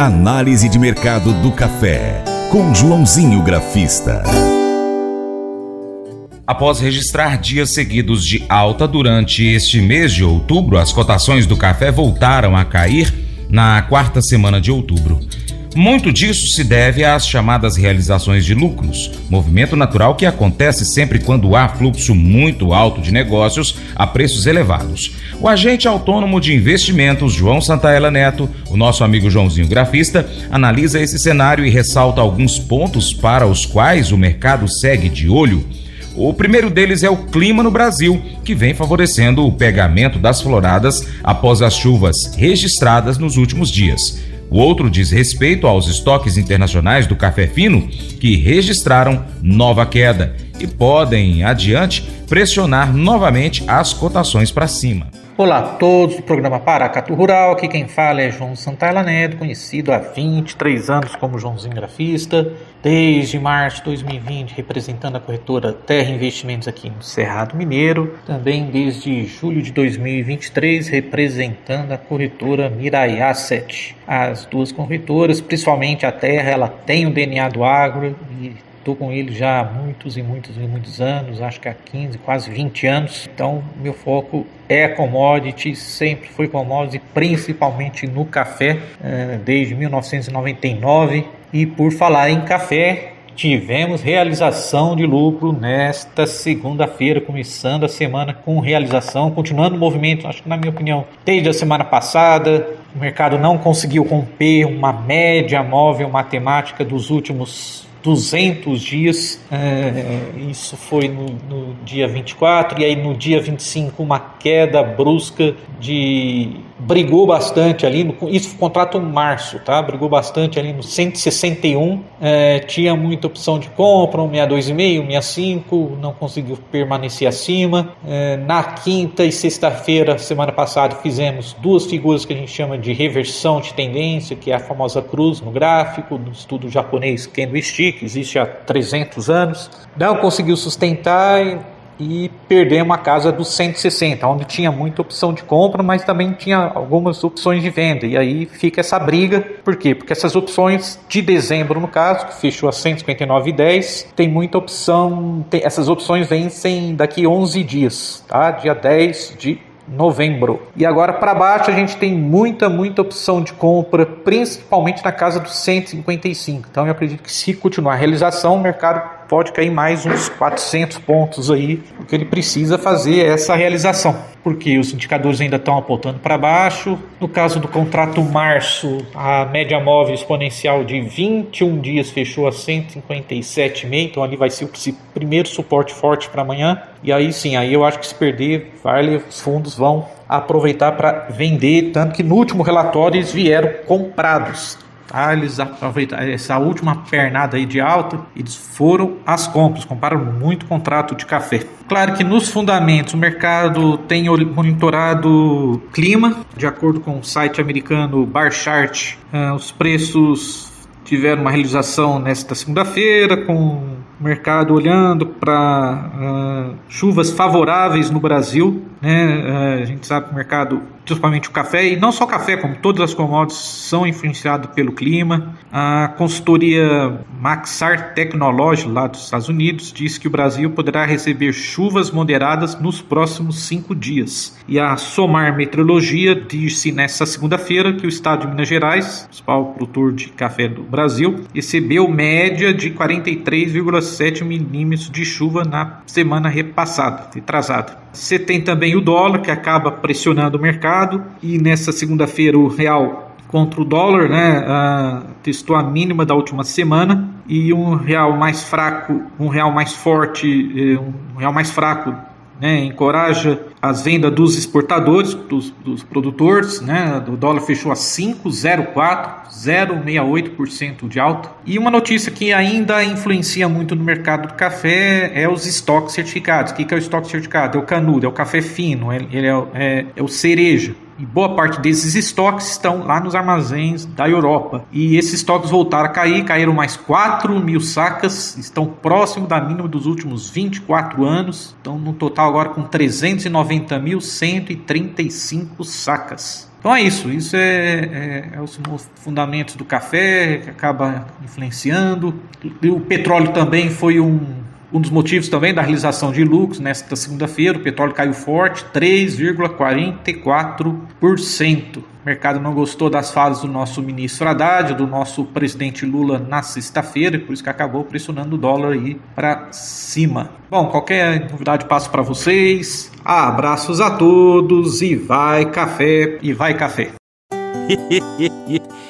Análise de mercado do café, com Joãozinho Grafista. Após registrar dias seguidos de alta durante este mês de outubro, as cotações do café voltaram a cair na quarta semana de outubro. Muito disso se deve às chamadas realizações de lucros, movimento natural que acontece sempre quando há fluxo muito alto de negócios a preços elevados. O agente autônomo de investimentos, João Santaella Neto, o nosso amigo Joãozinho Grafista, analisa esse cenário e ressalta alguns pontos para os quais o mercado segue de olho. O primeiro deles é o clima no Brasil, que vem favorecendo o pegamento das floradas após as chuvas registradas nos últimos dias. O outro diz respeito aos estoques internacionais do café fino, que registraram nova queda e podem, adiante, pressionar novamente as cotações para cima. Olá a todos do programa Paracatu Rural, aqui quem fala é João Santana Neto, conhecido há 23 anos como Joãozinho Grafista, desde março de 2020 representando a corretora Terra Investimentos aqui no Cerrado Mineiro, também desde julho de 2023 representando a corretora Mirai Asset. As duas corretoras, principalmente a Terra, ela tem o DNA do agro e Estou com ele já há muitos e muitos e muitos anos, acho que há 15, quase 20 anos. Então, meu foco é commodity, sempre foi commodity, principalmente no café, eh, desde 1999. E por falar em café, tivemos realização de lucro nesta segunda-feira, começando a semana com realização, continuando o movimento, acho que na minha opinião, desde a semana passada, o mercado não conseguiu romper uma média móvel matemática dos últimos 200 dias, é, isso foi no, no, dia 24, e aí no dia 25 uma queda brusca de. Brigou bastante ali, no, isso contrato março, tá? Brigou bastante ali no 161, é, tinha muita opção de compra, um 62,5, 65, não conseguiu permanecer acima. É, na quinta e sexta-feira, semana passada, fizemos duas figuras que a gente chama de reversão de tendência, que é a famosa cruz no gráfico, do estudo japonês Candlestick que existe há 300 anos, não conseguiu sustentar e perdemos a casa dos 160, onde tinha muita opção de compra, mas também tinha algumas opções de venda. E aí fica essa briga, por quê? Porque essas opções de dezembro, no caso, que fechou a 159,10, tem muita opção, tem, essas opções vencem daqui 11 dias, tá? Dia 10 de novembro. E agora para baixo a gente tem muita, muita opção de compra, principalmente na casa dos 155. Então eu acredito que se continuar a realização, o mercado pode cair mais uns 400 pontos aí, porque ele precisa fazer essa realização, porque os indicadores ainda estão apontando para baixo. No caso do contrato março, a média móvel exponencial de 21 dias fechou a 157,5, então ali vai ser o primeiro suporte forte para amanhã. E aí sim, aí eu acho que se perder, vale, os fundos vão aproveitar para vender, tanto que no último relatório eles vieram comprados. Tá? Eles aproveitaram essa última pernada aí de alta, eles foram às compras, compraram muito contrato de café. Claro que nos fundamentos o mercado tem monitorado clima, de acordo com o site americano Barchart, uh, os preços tiveram uma realização nesta segunda-feira com o mercado olhando para uh, chuvas favoráveis no Brasil. Né? Uh, a gente sabe que o mercado, principalmente o café, e não só o café, como todas as commodities, são influenciados pelo clima. A consultoria Maxar Technology, lá dos Estados Unidos, diz que o Brasil poderá receber chuvas moderadas nos próximos cinco dias. E a Somar Meteorologia disse nesta segunda-feira que o estado de Minas Gerais, principal produtor de café do Brasil, recebeu média de 43,5 7 milímetros de chuva na semana repassada, retrasada. Você tem também o dólar, que acaba pressionando o mercado, e nessa segunda-feira o real contra o dólar, né, uh, testou a mínima da última semana e um real mais fraco, um real mais forte, eh, um real mais fraco né, encoraja as vendas dos exportadores, dos, dos produtores, né, o dólar fechou a 5,04, 0,68% de alta. E uma notícia que ainda influencia muito no mercado do café é os estoques certificados. O que é o estoque certificado? É o canudo, é o café fino, ele é, é, é o cereja. E boa parte desses estoques estão lá nos armazéns da Europa. E esses estoques voltaram a cair, caíram mais 4 mil sacas, estão próximo da mínima dos últimos 24 anos, estão no total agora com 390.135 sacas. Então é isso, isso é, é, é, os fundamentos do café que acaba influenciando. O petróleo também foi um, um dos motivos também da realização de lucros nesta segunda-feira. O petróleo caiu forte, 3,44%. O mercado não gostou das falas do nosso ministro Haddad, do nosso presidente Lula na sexta-feira, por isso que acabou pressionando o dólar aí para cima. Bom, qualquer novidade passo para vocês. Abraços a todos e vai café e vai café.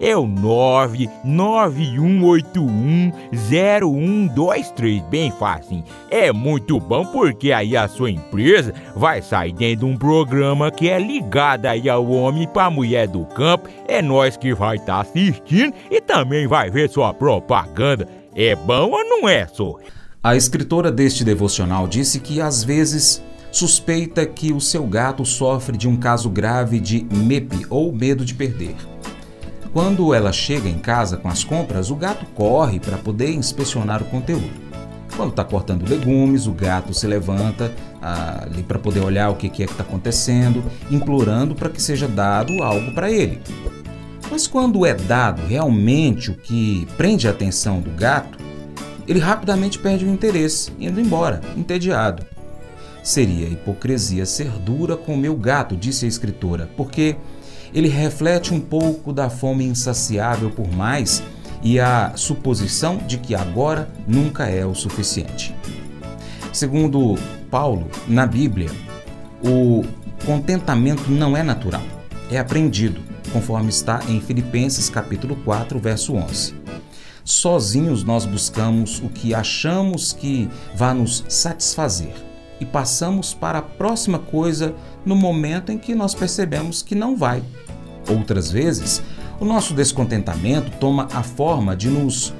é o 991810123, bem fácil. É muito bom porque aí a sua empresa vai sair dentro de um programa que é ligado aí ao homem para mulher do campo. É nós que vai estar tá assistindo e também vai ver sua propaganda. É bom ou não é, só? A escritora deste devocional disse que às vezes suspeita que o seu gato sofre de um caso grave de MEP ou medo de perder. Quando ela chega em casa com as compras, o gato corre para poder inspecionar o conteúdo. Quando está cortando legumes, o gato se levanta ah, ali para poder olhar o que, que é que está acontecendo, implorando para que seja dado algo para ele. Mas quando é dado realmente o que prende a atenção do gato, ele rapidamente perde o interesse, indo embora, entediado. Seria hipocrisia ser dura com o meu gato, disse a escritora, porque ele reflete um pouco da fome insaciável por mais e a suposição de que agora nunca é o suficiente. Segundo Paulo, na Bíblia, o contentamento não é natural, é aprendido, conforme está em Filipenses capítulo 4, verso 11. Sozinhos nós buscamos o que achamos que vai nos satisfazer e passamos para a próxima coisa no momento em que nós percebemos que não vai. Outras vezes, o nosso descontentamento toma a forma de nos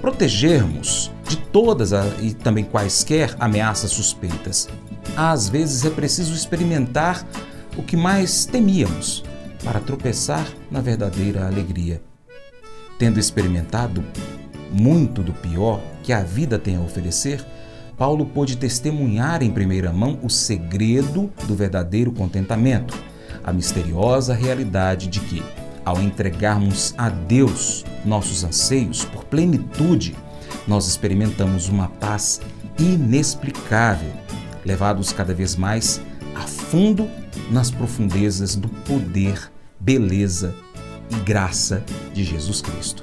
protegermos de todas e também quaisquer ameaças suspeitas. Às vezes é preciso experimentar o que mais temíamos para tropeçar na verdadeira alegria. Tendo experimentado muito do pior que a vida tem a oferecer, Paulo pôde testemunhar em primeira mão o segredo do verdadeiro contentamento, a misteriosa realidade de que ao entregarmos a Deus nossos anseios por plenitude, nós experimentamos uma paz inexplicável, levados cada vez mais a fundo nas profundezas do poder, beleza e graça de Jesus Cristo.